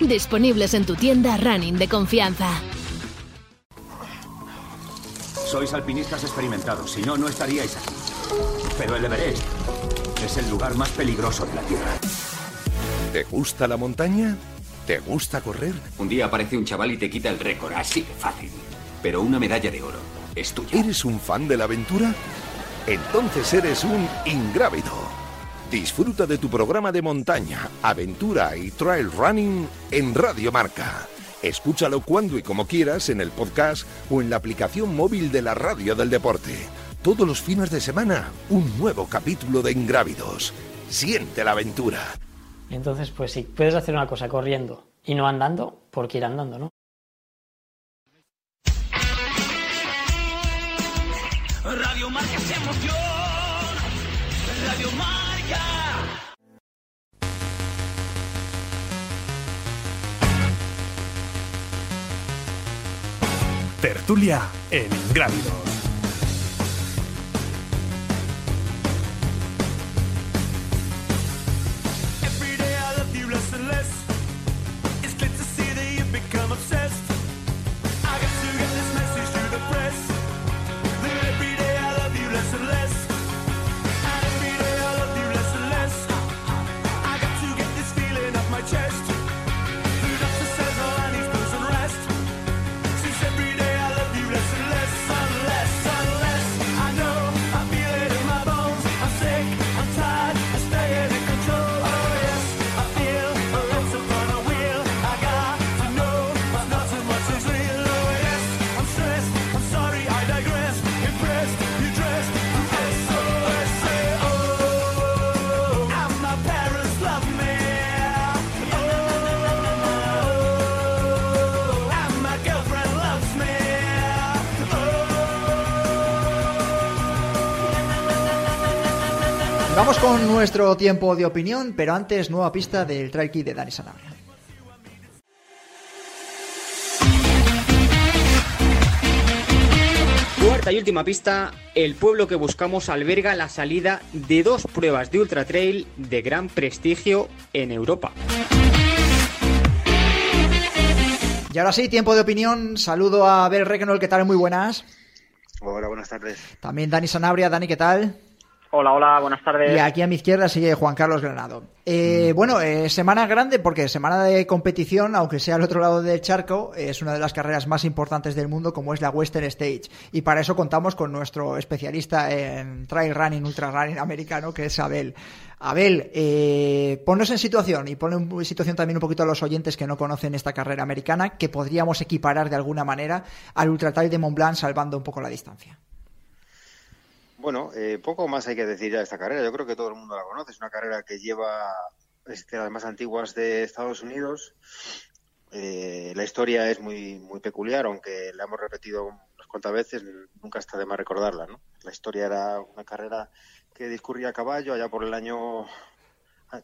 disponibles en tu tienda running de confianza. Sois alpinistas experimentados, si no, no estaríais aquí. Pero el Everest es el lugar más peligroso de la Tierra. ¿Te gusta la montaña? ¿Te gusta correr? Un día aparece un chaval y te quita el récord, así de fácil. Pero una medalla de oro es tuya. ¿Eres un fan de la aventura? Entonces eres un ingrávido. Disfruta de tu programa de montaña, aventura y trail running en Radio Marca. Escúchalo cuando y como quieras en el podcast o en la aplicación móvil de la radio del deporte. Todos los fines de semana, un nuevo capítulo de Ingrávidos. Siente la aventura. Entonces, pues si puedes hacer una cosa corriendo y no andando, ¿por qué ir andando, no? Tertulia en Ingrávidos. Con nuestro tiempo de opinión, pero antes nueva pista del Trail Kit de Dani Sanabria. Cuarta y última pista, el pueblo que buscamos alberga la salida de dos pruebas de ultra trail de gran prestigio en Europa. Y ahora sí, tiempo de opinión. Saludo a Abel Regnol, ¿qué tal? Muy buenas. Hola, buenas tardes. También Dani Sanabria. Dani, ¿qué tal? Hola, hola, buenas tardes. Y aquí a mi izquierda sigue Juan Carlos Granado. Eh, Bueno, eh, semana grande porque semana de competición, aunque sea al otro lado del charco, es una de las carreras más importantes del mundo como es la Western Stage. Y para eso contamos con nuestro especialista en trail running, ultra running americano, que es Abel. Abel, eh, ponnos en situación y pon en situación también un poquito a los oyentes que no conocen esta carrera americana, que podríamos equiparar de alguna manera al Ultra Trail de Mont Blanc salvando un poco la distancia. Bueno, eh, poco más hay que decir ya de esta carrera. Yo creo que todo el mundo la conoce. Es una carrera que lleva, es de las más antiguas de Estados Unidos. Eh, la historia es muy, muy peculiar, aunque la hemos repetido unas cuantas veces, nunca está de más recordarla. ¿no? La historia era una carrera que discurría a caballo allá por el año,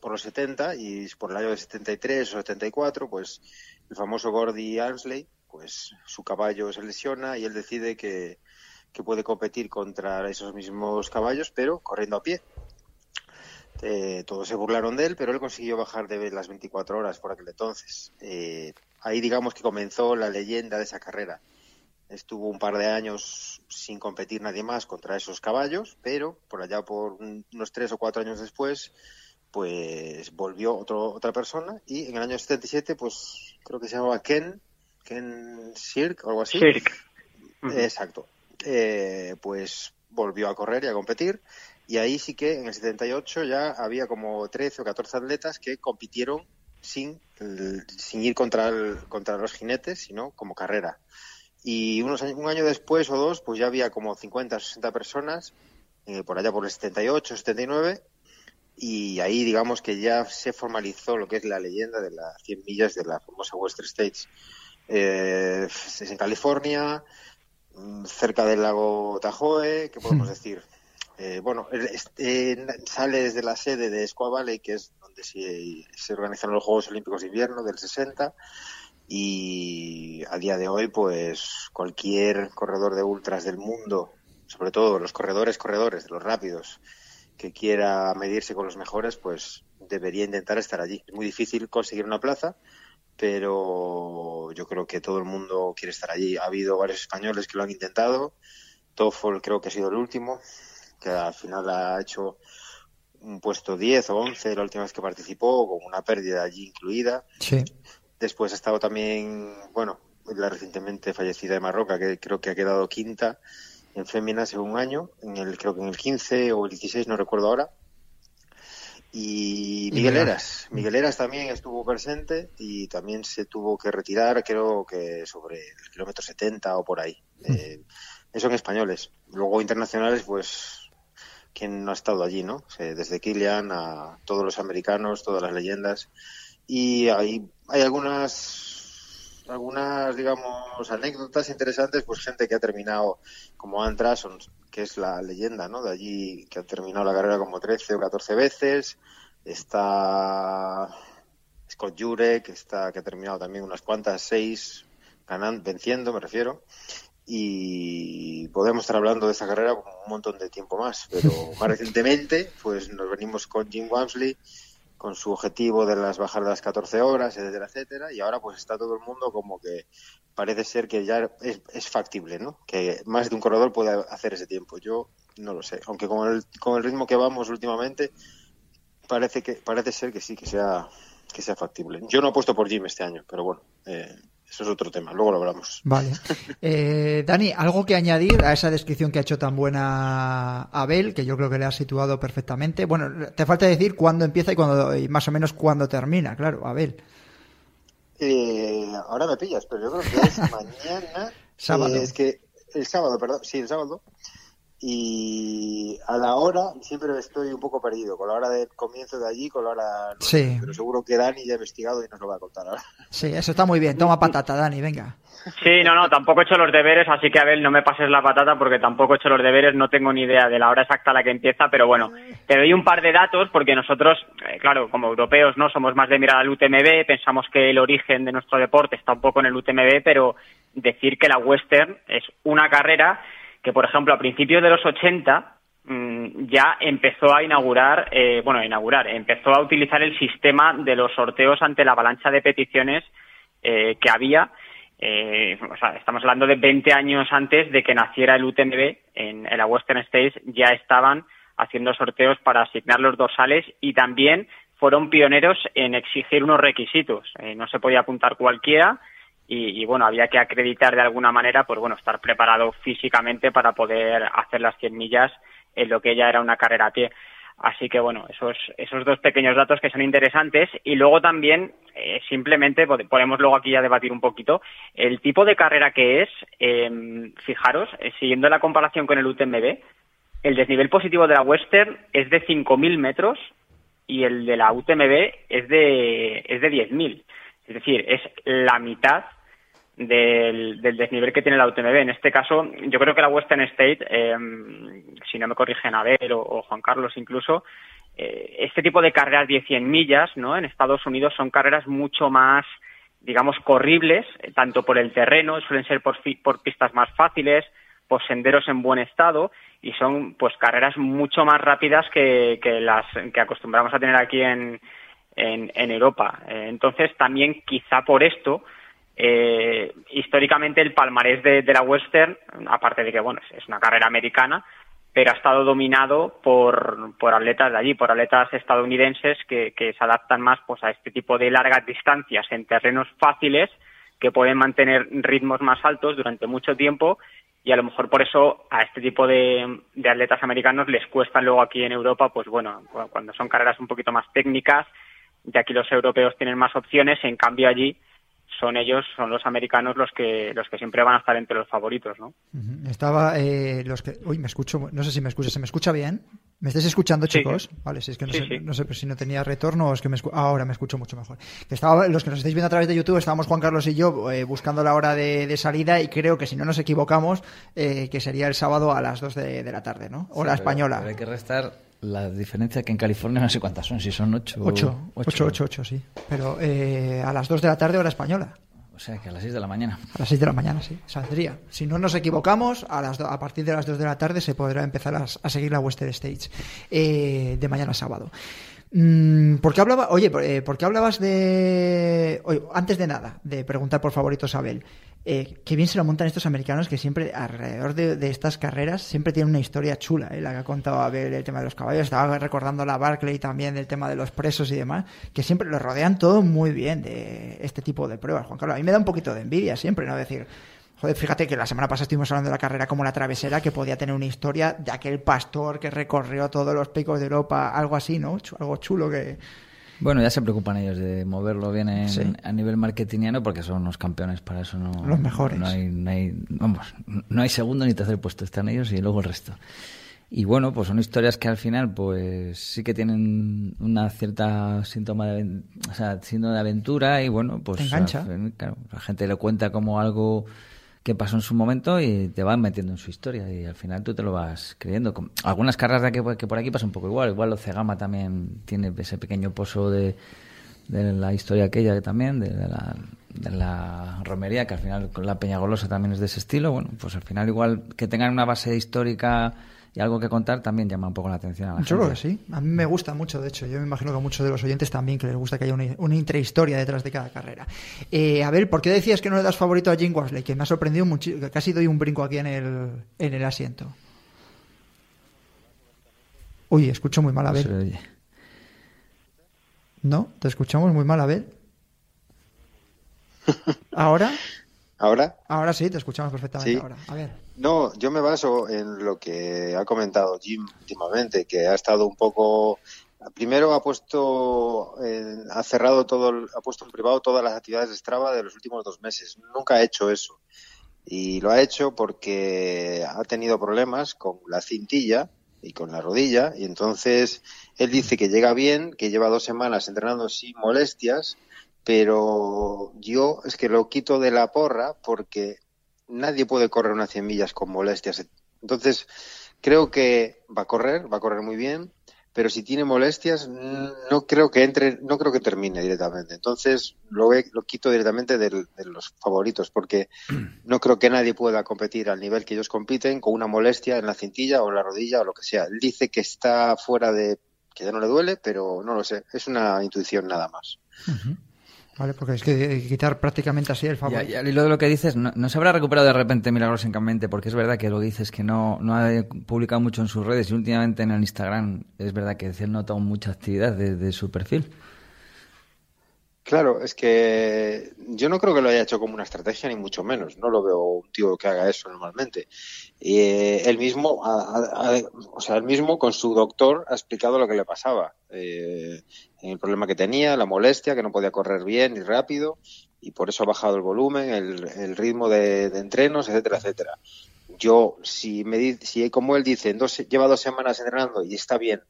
por los 70 y por el año de 73 o 74, pues el famoso Gordy Ansley, pues su caballo se lesiona y él decide que, que puede competir contra esos mismos caballos, pero corriendo a pie. Eh, todos se burlaron de él, pero él consiguió bajar de las 24 horas por aquel entonces. Eh, ahí digamos que comenzó la leyenda de esa carrera. Estuvo un par de años sin competir nadie más contra esos caballos, pero por allá por un- unos tres o cuatro años después, pues volvió otro, otra persona y en el año 77, pues creo que se llamaba Ken, Ken Sirk o algo así. Sirk. Exacto. Eh, pues volvió a correr y a competir y ahí sí que en el 78 ya había como 13 o 14 atletas que compitieron sin, sin ir contra, el- contra los jinetes, sino como carrera. Y unos, un año después o dos, pues ya había como 50 o 60 personas, eh, por allá por el 78, 79, y ahí digamos que ya se formalizó lo que es la leyenda de las 100 millas de la famosa Western States. Eh, en California, cerca del lago Tahoe, ¿qué podemos decir? Eh, bueno, este, sale desde la sede de Squaw Valley, que es donde se, se organizaron los Juegos Olímpicos de Invierno del 60, y a día de hoy, pues cualquier corredor de ultras del mundo, sobre todo los corredores, corredores, de los rápidos, que quiera medirse con los mejores, pues debería intentar estar allí. Es muy difícil conseguir una plaza, pero yo creo que todo el mundo quiere estar allí. Ha habido varios españoles que lo han intentado. Toffol creo que ha sido el último, que al final ha hecho un puesto 10 o 11 la última vez que participó, con una pérdida allí incluida. Sí. Después ha estado también, bueno, la recientemente fallecida de Marroca, que creo que ha quedado quinta en féminas en un año, en el, creo que en el 15 o el 16, no recuerdo ahora. Y Miguel. Eras, Miguel Eras también estuvo presente y también se tuvo que retirar, creo que sobre el kilómetro 70 o por ahí. Eh, son españoles. Luego internacionales, pues, ¿quién no ha estado allí, no? Desde Kilian a todos los americanos, todas las leyendas. Y hay, hay algunas, algunas, digamos, anécdotas interesantes, pues gente que ha terminado como Ann Trasson, que es la leyenda, ¿no? De allí, que ha terminado la carrera como 13 o 14 veces. Está Scott Jurek, que está, que ha terminado también unas cuantas, seis, ganando, venciendo, me refiero. Y podemos estar hablando de esta carrera un montón de tiempo más, pero más recientemente, pues nos venimos con Jim Wamsley, con su objetivo de las bajar de las 14 horas, etcétera, etcétera, y ahora pues está todo el mundo como que parece ser que ya es, factible, ¿no? Que más de un corredor puede hacer ese tiempo. Yo no lo sé, aunque con el, con el ritmo que vamos últimamente, parece que parece ser que sí, que sea que sea factible. Yo no apuesto por Jim este año, pero bueno, eh, eso es otro tema, luego lo hablamos. Vale. Eh, Dani, ¿algo que añadir a esa descripción que ha hecho tan buena Abel, que yo creo que le ha situado perfectamente? Bueno, te falta decir cuándo empieza y, cuándo, y más o menos cuándo termina, claro, Abel. Eh, ahora me pillas, pero yo creo que es mañana. Sábado. Eh, es que el sábado, perdón, sí, el sábado. Y a la hora siempre estoy un poco perdido, con la hora del comienzo de allí, con la hora. no Sí. Pero seguro que Dani ya ha investigado y nos lo va a contar ahora. Sí, eso está muy bien. Toma patata, Dani, venga. Sí, no, no, tampoco he hecho los deberes, así que Abel, no me pases la patata porque tampoco he hecho los deberes, no tengo ni idea de la hora exacta a la que empieza, pero bueno, te doy un par de datos porque nosotros, eh, claro, como europeos, no somos más de mirar al UTMB, pensamos que el origen de nuestro deporte está un poco en el UTMB, pero decir que la Western es una carrera que, por ejemplo, a principios de los 80 mm, ya empezó a inaugurar, eh, bueno, inaugurar, empezó a utilizar el sistema de los sorteos ante la avalancha de peticiones eh, que había. eh, o sea, estamos hablando de 20 años antes de que naciera el UTMB en, en la Western States, ya estaban haciendo sorteos para asignar los dorsales y también fueron pioneros en exigir unos requisitos. Eh, no se podía apuntar cualquiera y, bueno, había que acreditar de alguna manera, pues bueno, estar preparado físicamente para poder hacer las 100 millas en lo que ya era una carrera a pie. Así que bueno, esos, esos dos pequeños datos que son interesantes y luego también eh, simplemente pod- podemos luego aquí ya debatir un poquito el tipo de carrera que es, eh, fijaros, eh, siguiendo la comparación con el UTMB, el desnivel positivo de la Western es de 5.000 metros y el de la UTMB es de, es de 10.000. Es decir, es la mitad del, del desnivel que tiene la UTMB. En este caso, yo creo que la Western State, eh, si no me corrigen Abel o, o Juan Carlos incluso, eh, este tipo de carreras de 100 millas ¿no? en Estados Unidos son carreras mucho más, digamos, corribles, eh, tanto por el terreno, suelen ser por, por pistas más fáciles, por senderos en buen estado y son pues carreras mucho más rápidas que, que las que acostumbramos a tener aquí en, en, Europa. Eh, entonces, también quizá por esto, eh, históricamente el palmarés de, la Western, aparte de que bueno es- una carrera americana, pero ha estado dominado por, por atletas de allí, por atletas estadounidenses que, se adaptan más pues a este tipo de largas distancias en terrenos fáciles que pueden mantener ritmos más altos durante mucho tiempo y a lo mejor por eso a este tipo de, atletas americanos les cuesta luego aquí en Europa, pues bueno, cu- cuando son carreras un poquito más técnicas, ya aquí los europeos tienen más opciones, en cambio allí son ellos, son los americanos los que los que siempre van a estar entre los favoritos, ¿no? Estaba eh, los que. Uy, me escucho. No sé si me escucha. ¿Se me escucha bien? ¿Me estáis escuchando, Sí. chicos? Vale, si es que no, Sí, sé, sí. no sé si no tenía retorno o es que me escu- ahora me escucho mucho mejor. Estaba, los que nos estáis viendo a través de YouTube, estábamos Juan Carlos y yo eh, buscando la hora de, de salida y creo que si no nos equivocamos, eh, que sería el sábado a las 2 de, de la tarde, ¿no? Hora pero- española. pero hay que restar la diferencia que en California no sé cuántas son, si son ocho. 8, 8, 8, 8, sí. Pero eh, a las 2 de la tarde, hora española. O sea, que a las 6 de la mañana. A las 6 de la mañana, sí, saldría. Si no nos equivocamos, a, las do- a partir de las 2 de la tarde se podrá empezar a, a seguir la Western Stage eh, de mañana sábado. Mm, ¿Por qué hablaba? Oye, por- eh, ¿por qué hablabas de. oye, antes de nada, de preguntar por favorito Abel. Eh, qué bien se lo montan estos americanos que siempre, alrededor de, estas carreras, siempre tienen una historia chula, eh, la que ha contado Abel, el tema de los caballos. Estaba recordando la Barclay también, del tema de los presos y demás, que siempre lo rodean todo muy bien de este tipo de pruebas, Juan Carlos. A mí me da un poquito de envidia siempre, ¿no? Decir, Joder, fíjate que la semana pasada estuvimos hablando de la carrera como la travesera, que podía tener una historia de aquel pastor que recorrió todos los picos de Europa, algo así, ¿no? Algo chulo que... Bueno, ya se preocupan ellos de moverlo bien en- Sí. a nivel marketingiano porque son los campeones, para eso no... Los mejores. No hay, no hay- vamos, no hay segundo ni tercer puesto, están ellos y luego el resto. Y bueno, pues son historias que al final pues sí que tienen una cierta síntoma de, o sea, síndrome de aventura y bueno, pues Te engancha. claro, la gente lo cuenta como algo que pasó en su momento y te van metiendo en su historia y al final tú te lo vas creyendo. Algunas carreras de aquí, que por aquí pasa un poco igual, igual Ocegama también tiene ese pequeño pozo de, de la historia aquella que también, de, de la, de la romería, que al final la Peñagolosa también es de ese estilo. Bueno, pues al final igual que tengan una base histórica y algo que contar también llama un poco la atención a la Yo creo que sí. A mí me gusta mucho, de hecho. Yo me imagino que a muchos de los oyentes también que les gusta que haya una, una intrahistoria detrás de cada carrera. Eh, a ver, ¿por qué decías que no le das favorito a Jim Wasley? Que me ha sorprendido muchísimo. que Casi doy un brinco aquí en el, en el asiento. Uy, escucho muy mal a No oye. ¿No? ¿Te escuchamos muy mal, Abel? ¿Ahora? ¿Ahora? Ahora sí, te escuchamos perfectamente Sí. ahora. A ver. No, yo me baso en lo que ha comentado Jim últimamente, que ha estado un poco. Primero ha puesto, en- ha cerrado todo, ha puesto en privado todas las actividades de Strava de los últimos dos meses. Nunca ha hecho eso. Y lo ha hecho porque ha tenido problemas con la cintilla y con la rodilla. Y entonces él dice que llega bien, que lleva dos semanas entrenando sin molestias, pero yo es que lo quito de la porra porque nadie puede correr unas 100 millas con molestias. Entonces, creo que va a correr, va a correr muy bien, pero si tiene molestias, no creo que entre, no creo que termine directamente. Entonces, lo, lo quito directamente del- de los favoritos, porque no creo que nadie pueda competir al nivel que ellos compiten con una molestia en la cintilla o en la rodilla o lo que sea. Dice que está fuera de, que ya no le duele, pero no lo sé. Es una intuición nada más. Vale, porque es que hay que quitar prácticamente así el Y, favorito. y al hilo de lo que dices, no, no se habrá recuperado de repente milagrosamente, porque es verdad que lo que dices que no, no ha publicado mucho en sus redes y últimamente en el Instagram es verdad que se nota mucha actividad de, de su perfil. Claro, es que yo no creo que lo haya hecho como una estrategia, ni mucho menos. No lo veo un tío que haga eso normalmente. Y eh, él mismo, o sea, él mismo con su doctor ha explicado lo que le pasaba. Eh, el problema que tenía, la molestia, que no podía correr bien ni rápido, y por eso ha bajado el volumen, el, el ritmo de, de entrenos, etcétera, etcétera. Yo, si me si como él dice, dos, lleva dos semanas entrenando y está bien,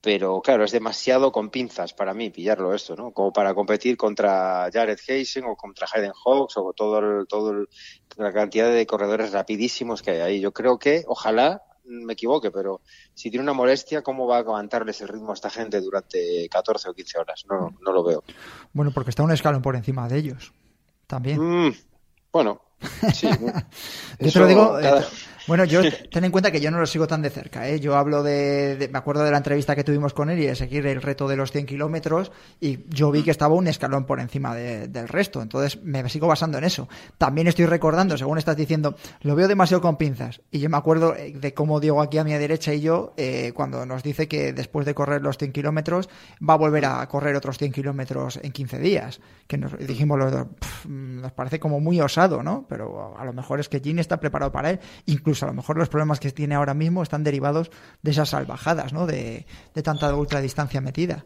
pero claro, es demasiado con pinzas para mí pillarlo esto, ¿no? Como para competir contra Jared Hazen o contra Hayden Hawks o todo todo la cantidad de corredores rapidísimos que hay ahí. Yo creo que, ojalá me equivoque, pero si tiene una molestia, ¿cómo va a aguantarles el ritmo a esta gente durante 14 o 15 horas? No, no lo veo. Bueno, porque está un escalón por encima de ellos. También. Mm, bueno, sí. Yo te lo digo, eh, cada- Bueno, yo ten en cuenta que yo no lo sigo tan de cerca. ¿eh? Yo hablo de, de- Me acuerdo de la entrevista que tuvimos con él y de seguir el reto de los 100 kilómetros. Y yo vi que estaba un escalón por encima de- del resto. Entonces me sigo basando en eso. También estoy recordando, según estás diciendo, lo veo demasiado con pinzas. Y yo me acuerdo eh, de cómo Diego aquí a mi derecha y yo, eh, cuando nos dice que después de correr los 100 kilómetros, va a volver a correr otros 100 kilómetros en 15 días. Que nos dijimos los dos, "Pff, nos parece como muy osado, ¿no? Pero a lo mejor es que Gini está preparado para él. Incluso a lo mejor los problemas que tiene ahora mismo están derivados de esas salvajadas, ¿no? De, de tanta ultradistancia metida.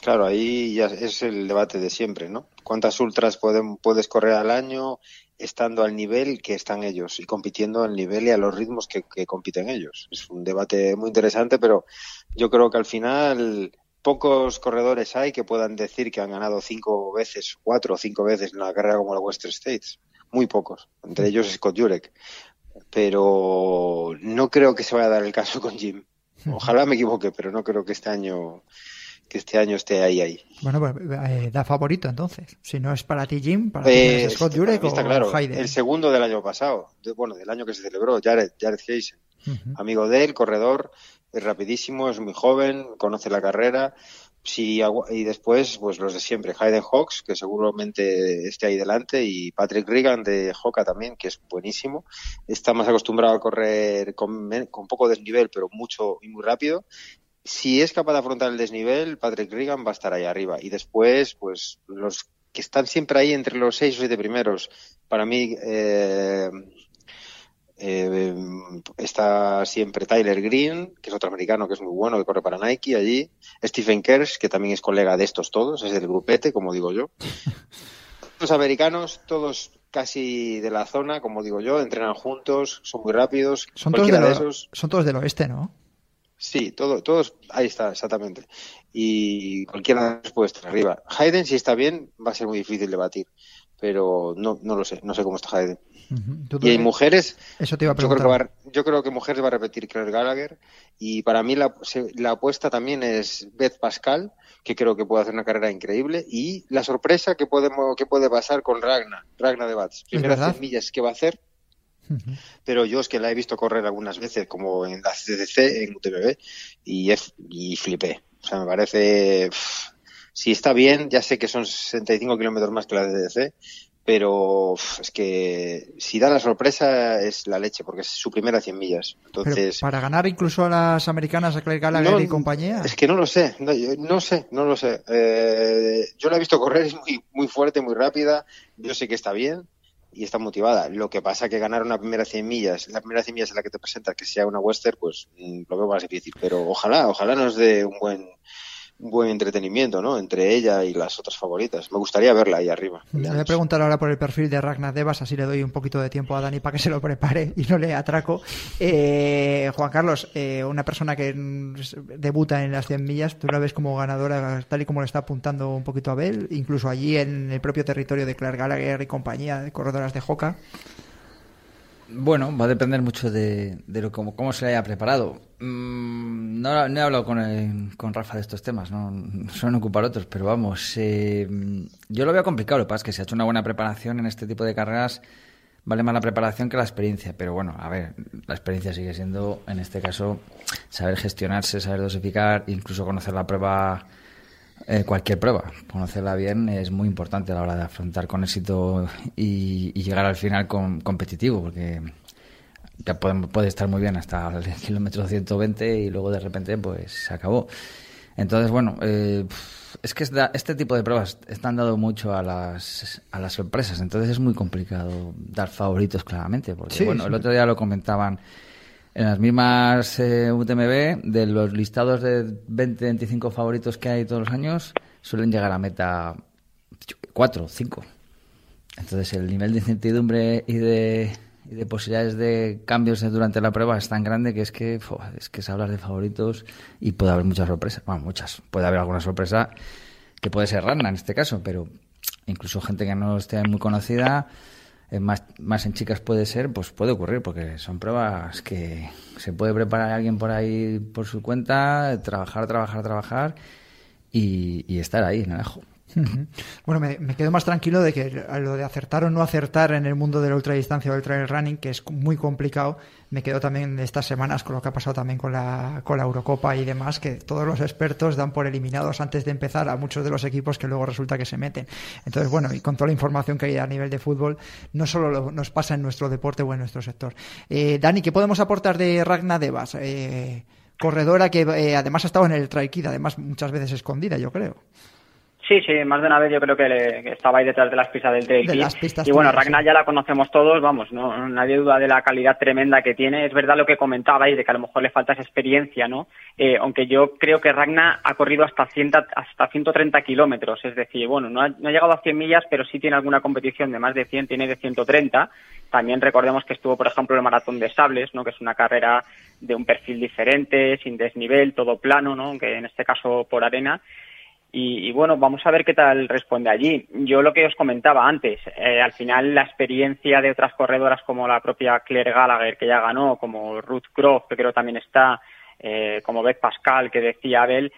Claro, ahí ya es el debate de siempre, ¿no? ¿Cuántas ultras pueden, puedes correr al año estando al nivel que están ellos y compitiendo al nivel y a los ritmos que, que compiten ellos? Es un debate muy interesante, pero yo creo que al final pocos corredores hay que puedan decir que han ganado cinco veces, cuatro o cinco veces en una carrera como la Western States. Muy pocos. Entre ellos Scott Jurek. Pero no creo que se vaya a dar el caso con Jim. Ojalá me equivoque, pero no creo que este año que este año esté ahí ahí. Bueno, pues eh, da favorito entonces. Si no es para ti, Jim, para ti quién Eh, es Scott Jurek está o claro, Hayden. el segundo del año pasado, de- bueno, del año que se celebró, Jared, Jared. Ujú. Amigo de él, corredor, es rapidísimo, es muy joven, conoce la carrera. Y después, pues los de siempre, Hayden Hawks, que seguramente esté ahí delante, y Patrick Regan de Hoka también, que es buenísimo. Está más acostumbrado a correr con, con poco desnivel, pero mucho y muy rápido. Si es capaz de afrontar el desnivel, Patrick Regan va a estar ahí arriba. Y después, pues los que están siempre ahí entre los seis o siete primeros, para mí, eh, eh, está siempre Tyler Green, que es otro americano que es muy bueno, que corre para Nike allí. Stephen Kersh, que también es colega de estos todos, es del grupete, como digo yo. Los americanos, todos casi de la zona, como digo yo, entrenan juntos, son muy rápidos. Son todos, de lo- esos, son todos del oeste, ¿no? Sí, todo, todos, ahí está, exactamente. Y cualquiera de ellos puede estar arriba. Hayden, si está bien, va a ser muy difícil de batir. Pero no, no lo sé, no sé cómo está Hayden. Ujú. Tú- Y hay mujeres, Eso te iba a yo creo, que preguntar. va, a- yo creo que mujeres va a repetir Claire Gallagher. Y para mí la, la apuesta también es Beth Pascal, que creo que puede hacer una carrera increíble. Y la sorpresa que, podemos, que puede pasar con Ragna, Ragna de Bats. Primeras verdad. 100 millas que va a hacer, pero yo es que la he visto correr algunas veces, como en la CCC, en UTMB, y, he- y flipé. O sea, me parece. pff, si está bien, ya sé que son 65 kilómetros más que la CCC, pero es que si da la sorpresa es la leche, porque es su primera 100 millas. Pero Entonces. para ganar incluso a las americanas, a Claire Gallagher No, y compañía. Es que no lo sé, no sé, no lo sé. Eh, yo la he visto correr, es muy, muy fuerte, muy rápida. Yo sé que está bien y está motivada. Lo que pasa que ganar una primera 100 millas, la primera 100 millas en la que te presentas, que sea una western, pues mm, lo veo más difícil. Pero ojalá, ojalá nos dé un buen, un buen entretenimiento, ¿no? Entre ella y las otras favoritas. Me gustaría verla ahí arriba. Le voy a preguntar ahora por el perfil de Ragnar Devas, así le doy un poquito de tiempo a Dani para que se lo prepare y no le atraco. Eh, Juan Carlos, eh, una persona que debuta en las 100 millas, ¿tú la ves como ganadora tal y como le está apuntando un poquito a Bell? Incluso allí en el propio territorio de Claire Gallagher y compañía de corredoras de Joca. Bueno, va a depender mucho de, de lo, cómo, se le haya preparado. Mm, no, he hablado con, el- con Rafa de estos temas, no suelen ocupar otros, pero vamos, eh, yo lo veo complicado. Lo que pasa es que si ha hecho una buena preparación en este tipo de carreras, vale más la preparación que la experiencia. Pero bueno, a ver, la experiencia sigue siendo, en este caso, saber gestionarse, saber dosificar, incluso conocer la prueba eh, cualquier prueba, conocerla bien es muy importante a la hora de afrontar con éxito y, y llegar al final con, competitivo, porque ya puede, puede estar muy bien hasta el kilómetro 120 y luego de repente pues se acabó. Entonces, bueno, eh, es que esta- este tipo de pruebas están dando mucho a las, a las sorpresas, entonces es muy complicado dar favoritos claramente, porque Sí, bueno, sí. el otro día lo comentaban en las mismas eh, UTMB, de los listados de 20-25 favoritos que hay todos los años, suelen llegar a meta 4 o 5. Entonces el nivel de incertidumbre y de, y de posibilidades de cambios durante la prueba es tan grande que es que es que se hablar de favoritos y puede haber muchas sorpresas. Bueno, muchas. Puede haber alguna sorpresa que puede ser rana en este caso, pero incluso gente que no esté muy conocida, más, más en chicas puede ser, pues puede ocurrir, porque son pruebas que se puede preparar alguien por ahí por su cuenta, trabajar, trabajar, trabajar y, y estar ahí en el ajo. Bueno, me, quedo más tranquilo de que lo de acertar o no acertar en el mundo de la ultradistancia o del trail running, que es muy complicado, me quedo también de estas semanas con lo que ha pasado también con la, con la Eurocopa y demás, que todos los expertos dan por eliminados antes de empezar a muchos de los equipos que luego resulta que se meten. Entonces, bueno, y con toda la información que hay a nivel de fútbol, no solo lo- nos pasa en nuestro deporte o en nuestro sector. Eh, Dani, ¿qué podemos aportar de Ragna Devas? Eh, corredora que eh, además ha estado en el Trail Kid, además muchas veces escondida, yo creo. Sí, sí, más de una vez yo creo que, le- que estaba ahí detrás de las pistas del Trail De Kid. las pistas Y bueno, Ragnar ya la conocemos todos, vamos, no nadie duda de la calidad tremenda que tiene. Es verdad lo que comentabais, de que a lo mejor le falta esa experiencia, ¿no? Eh, aunque yo creo que Ragnar ha corrido hasta, 100, hasta 130 kilómetros, es decir, bueno, no ha, no ha llegado a 100 millas, pero sí tiene alguna competición de más de 100, tiene de 130. También recordemos que estuvo, por ejemplo, el Maratón de Sables, ¿no? Que es una carrera de un perfil diferente, sin desnivel, todo plano, ¿no? Aunque en este caso por arena. Y, y bueno, vamos a ver qué tal responde allí. Yo lo que os comentaba antes, eh, al final la experiencia de otras corredoras como la propia Claire Gallagher, que ya ganó, como Ruth Croft, que creo también está, eh, como Beth Pascal, que decía Abel,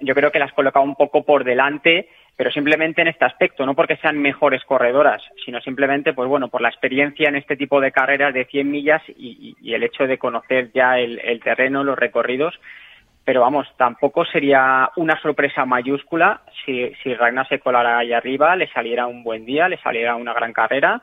yo creo que las coloca un poco por delante, pero simplemente en este aspecto, no porque sean mejores corredoras, sino simplemente, pues bueno, por la experiencia en este tipo de carreras de 100 millas y, y- el hecho de conocer ya el terreno, los recorridos, pero vamos, tampoco sería una sorpresa mayúscula si, si Ragnar se colara ahí arriba, le saliera un buen día, le saliera una gran carrera,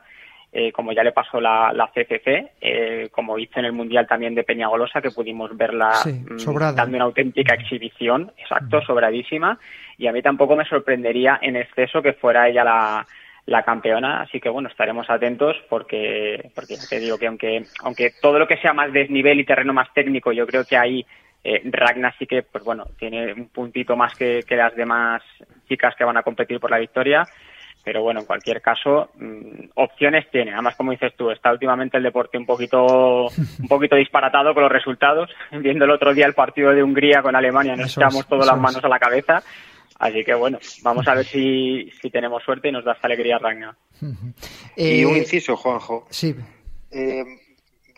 eh, como ya le pasó la, la CCC, eh, como hizo en el Mundial también de Peñagolosa, que pudimos verla Sí, mm, dando una auténtica exhibición, exacto, sobradísima, y a mí tampoco me sorprendería en exceso que fuera ella la, la campeona, así que bueno, estaremos atentos porque, porque ya te digo que aunque, aunque todo lo que sea más desnivel y terreno más técnico, yo creo que ahí eh, Ragnar sí que, pues bueno, tiene un puntito más que, que las demás chicas que van a competir por la victoria. Pero bueno, en cualquier caso, mm, opciones tiene. Además, como dices tú, está últimamente el deporte un poquito, un poquito disparatado con los resultados. Viendo el otro día el partido de Hungría con Alemania, nos echamos es, todas las manos es. a la cabeza. Así que bueno, vamos a ver si, si tenemos suerte y nos da esta alegría Ragnar. Y Eh, un inciso, Juanjo. Sí, Eh,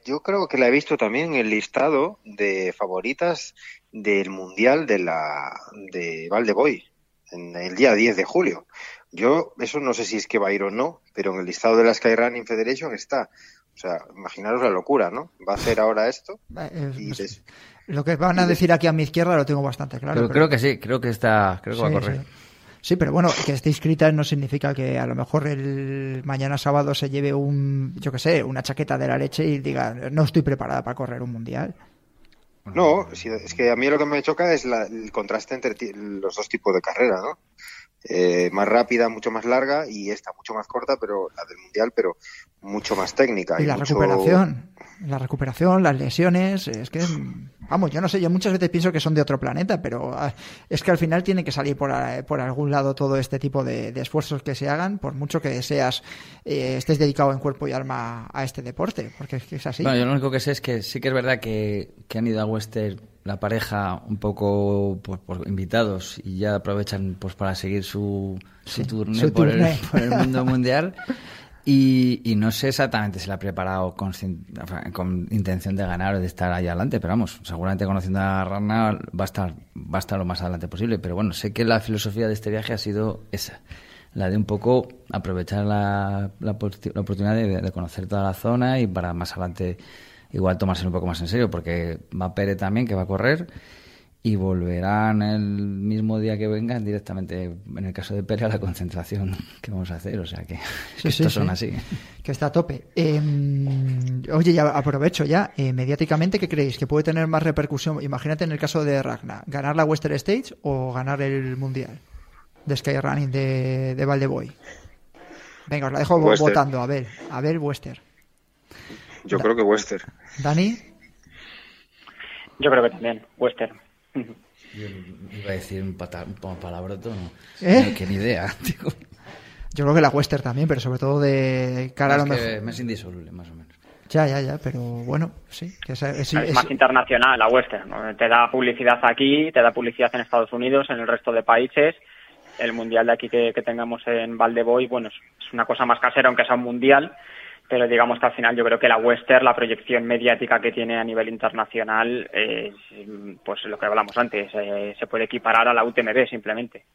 yo creo que la he visto también en el listado de favoritas del Mundial de la de Valdeboy en el día 10 de julio. Yo eso no sé si es que va a ir o no, pero en el listado de la Skyrunning Federation está. O sea, imaginaros la locura, ¿no? Va a hacer ahora esto eh, y pues, lo que van a decir aquí a mi izquierda lo tengo bastante claro. pero, creo que sí, creo que está, creo que va a correr. sí. Sí, pero bueno, que esté inscrita no significa que a lo mejor el mañana sábado se lleve un, yo qué sé, una chaqueta de la leche y diga, no estoy preparada para correr un mundial. No, es que a mí lo que me choca es la- el contraste entre los dos tipos de carrera, ¿no? Eh, más rápida, mucho más larga y esta mucho más corta, pero la del mundial, pero mucho más técnica. Y la mucho- recuperación, la recuperación, las lesiones, es que, vamos, yo no sé, yo muchas veces pienso que son de otro planeta, pero ah, es que al final tiene que salir por, a- por algún lado todo este tipo de, de esfuerzos que se hagan, por mucho que seas, eh, estés dedicado en cuerpo y alma a este deporte, porque es que es así. Bueno, yo lo único que sé es que sí que es verdad que, que han ido a Western la pareja un poco pues, por invitados y ya aprovechan pues para seguir su, su Sí, tourné su por. El, por el mundo mundial. Y, y no sé exactamente si la ha preparado con, con intención de ganar o de estar ahí adelante, pero vamos, seguramente conociendo a Rana va a estar, va a estar lo más adelante posible. Pero bueno, sé que la filosofía de este viaje ha sido esa, la de un poco aprovechar la, la oportunidad de, de conocer toda la zona y para más adelante igual tomarse un poco más en serio, porque va Pere también, que va a correr, y volverán el mismo día que vengan directamente, en el caso de Pere, a la concentración que vamos a hacer. O sea que, Sí, que sí, estos son sí. así. Que está a tope. Eh, oye, ya aprovecho ya. eh, mediáticamente, ¿qué creéis? ¿Que puede tener más repercusión? Imagínate en el caso de Ragna, ¿ganar la Western Stage o ganar el Mundial de Skyrunning de, de Valdeboy? Venga, os la dejo votando. A ver, a ver, Western. Yo creo que Western. Dani, Yo creo que también, Western. Yo iba a decir un, palabroto, no. ¿Eh? No, que ni idea. digo. yo creo que la Western también, pero sobre todo de cara a lo mejor. que me es indisoluble, más o menos. Ya, ya, ya, pero bueno, sí. Que es, es- es, es- más internacional la western. ¿no? Te da publicidad aquí, te da publicidad en Estados Unidos, en el resto de países. El mundial de aquí que, que tengamos en Valdeboy, bueno, es una cosa más casera, aunque sea un mundial. Pero digamos que al final yo creo que la western, la proyección mediática que tiene a nivel internacional, es pues lo que hablamos antes, eh, se puede equiparar a la UTMB simplemente.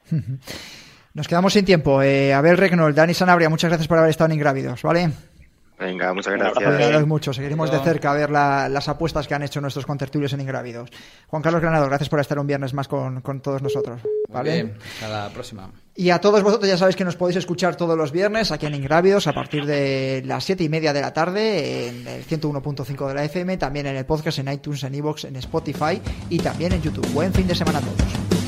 Nos quedamos sin tiempo. Eh, Abel Regnol, Dani Sanabria, muchas gracias por haber estado en Ingrávidos, ¿vale? Venga, muchas gracias. mucho, seguiremos de cerca a ver la- las apuestas que han hecho nuestros contertulios en Ingrávidos. Juan Carlos Granado, gracias por estar un viernes más con, con todos nosotros. Muy ¿vale? bien, hasta la próxima. Y a todos vosotros ya sabéis que nos podéis escuchar todos los viernes aquí en Ingrávidos a partir de las siete y media de la tarde en el 101.5 de la FM, también en el podcast, en iTunes, en iVoox, en Spotify y también en YouTube. Buen fin de semana a todos.